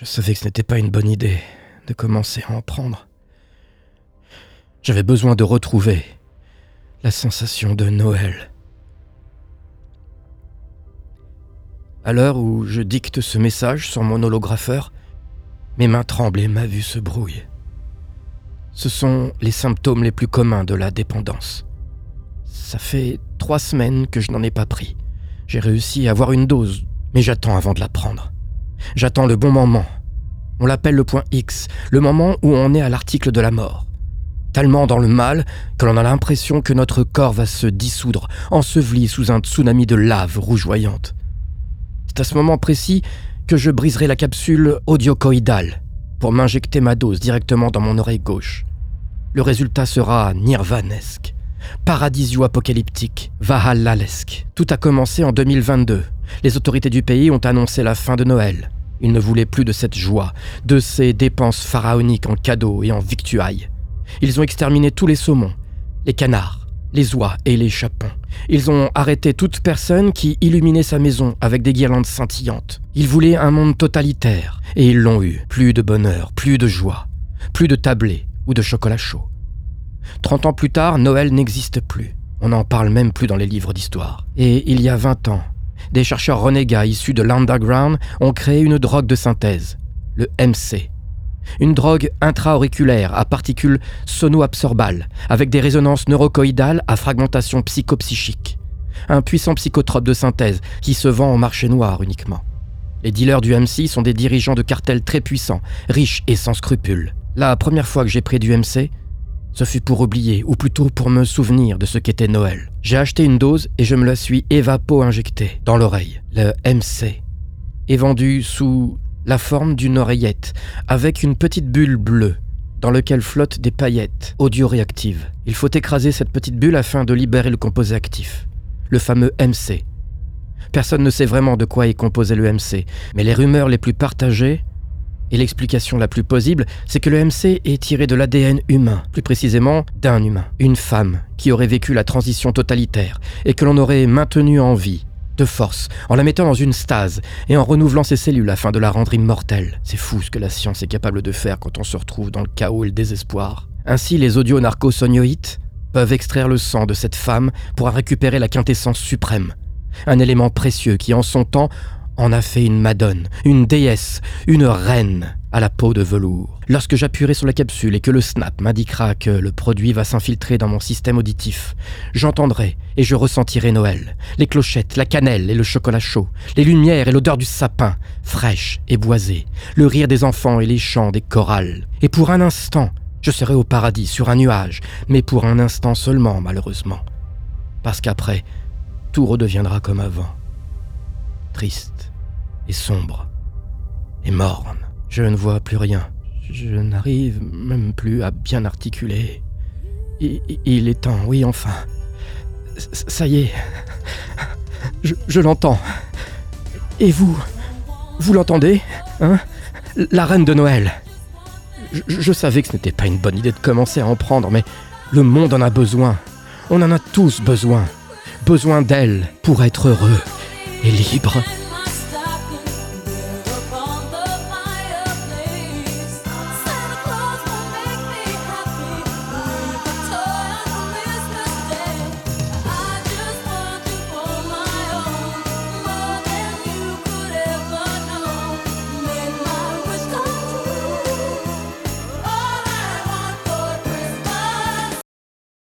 Je savais que ce n'était pas une bonne idée de commencer à en prendre. J'avais besoin de retrouver la sensation de Noël. À l'heure où je dicte ce message sur mon holographeur, mes mains tremblent et ma vue se brouille. Ce sont les symptômes les plus communs de la dépendance. Ça fait trois semaines que je n'en ai pas pris. J'ai réussi à avoir une dose, mais j'attends avant de la prendre. J'attends le bon moment. On l'appelle le point X, le moment où on est à l'article de la mort. Tellement dans le mal que l'on a l'impression que notre corps va se dissoudre, enseveli sous un tsunami de lave rougeoyante. C'est à ce moment précis que je briserai la capsule audiocoïdale pour m'injecter ma dose directement dans mon oreille gauche. Le résultat sera nirvanesque, paradisio-apocalyptique, vahallalesque. Tout a commencé en 2022. Les autorités du pays ont annoncé la fin de Noël. Ils ne voulaient plus de cette joie, de ces dépenses pharaoniques en cadeaux et en victuailles. Ils ont exterminé tous les saumons, les canards, les oies et les chapons. Ils ont arrêté toute personne qui illuminait sa maison avec des guirlandes scintillantes. Ils voulaient un monde totalitaire, et ils l'ont eu. Plus de bonheur, plus de joie, plus de tablés ou de chocolat chaud. Trente ans plus tard, Noël n'existe plus. On n'en parle même plus dans les livres d'histoire. Et il y a vingt ans, des chercheurs renégats issus de l'underground ont créé une drogue de synthèse, le MC. Une drogue intra-auriculaire à particules sono-absorbales, avec des résonances neurocoïdales à fragmentation psychopsychique. Un puissant psychotrope de synthèse qui se vend au marché noir uniquement. Les dealers du MC sont des dirigeants de cartels très puissants, riches et sans scrupules. La première fois que j'ai pris du MC, ce fut pour oublier, ou plutôt pour me souvenir de ce qu'était Noël. J'ai acheté une dose et je me la suis évapo-injectée dans l'oreille. Le MC est vendu sous la forme d'une oreillette, avec une petite bulle bleue, dans laquelle flottent des paillettes audio-réactives. Il faut écraser cette petite bulle afin de libérer le composé actif, le fameux MC. Personne ne sait vraiment de quoi est composé le MC, mais les rumeurs les plus partagées et l'explication la plus possible, c'est que le MC est tiré de l'ADN humain, plus précisément d'un humain, une femme, qui aurait vécu la transition totalitaire, et que l'on aurait maintenue en vie, de force, en la mettant dans une stase, et en renouvelant ses cellules afin de la rendre immortelle. C'est fou ce que la science est capable de faire quand on se retrouve dans le chaos et le désespoir. Ainsi, les audio narcosonioïtes peuvent extraire le sang de cette femme pour en récupérer la quintessence suprême, un élément précieux qui, en son temps, en a fait une madone, une déesse, une reine à la peau de velours. Lorsque j'appuierai sur la capsule et que le snap m'indiquera que le produit va s'infiltrer dans mon système auditif, j'entendrai et je ressentirai Noël, les clochettes, la cannelle et le chocolat chaud, les lumières et l'odeur du sapin, fraîche et boisée, le rire des enfants et les chants des chorales. Et pour un instant, je serai au paradis sur un nuage, mais pour un instant seulement, malheureusement. Parce qu'après, tout redeviendra comme avant. Triste et sombre et morne. Je ne vois plus rien. Je n'arrive même plus à bien articuler. Il, est temps, oui, enfin. ça y est. Je, l'entends. Et vous Vous l'entendez Hein? La reine de Noël. Je, je savais que ce n'était pas une bonne idée de commencer à en prendre, mais le monde en a besoin. On en a tous besoin. Besoin d'elle pour être heureux et libre.